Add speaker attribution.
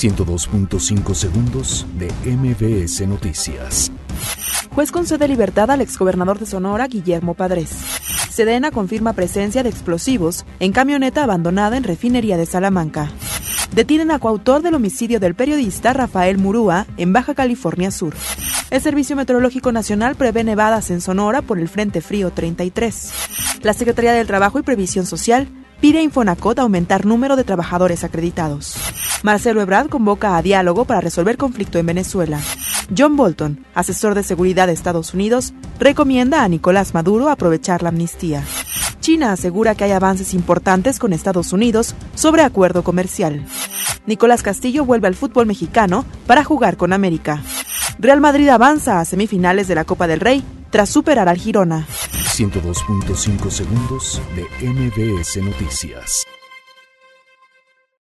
Speaker 1: 102.5 segundos de MBS Noticias.
Speaker 2: Juez concede libertad al exgobernador de Sonora, Guillermo Padres. Sedena confirma presencia de explosivos en camioneta abandonada en refinería de Salamanca. Detienen a coautor del homicidio del periodista Rafael Murúa en Baja California Sur. El Servicio Meteorológico Nacional prevé nevadas en Sonora por el Frente Frío 33. La Secretaría del Trabajo y Previsión Social pide a Infonacot aumentar número de trabajadores acreditados. Marcelo Ebrard convoca a diálogo para resolver conflicto en Venezuela. John Bolton, asesor de seguridad de Estados Unidos, recomienda a Nicolás Maduro aprovechar la amnistía. China asegura que hay avances importantes con Estados Unidos sobre acuerdo comercial. Nicolás Castillo vuelve al fútbol mexicano para jugar con América. Real Madrid avanza a semifinales de la Copa del Rey tras superar al Girona.
Speaker 1: 102.5 segundos de MBS Noticias.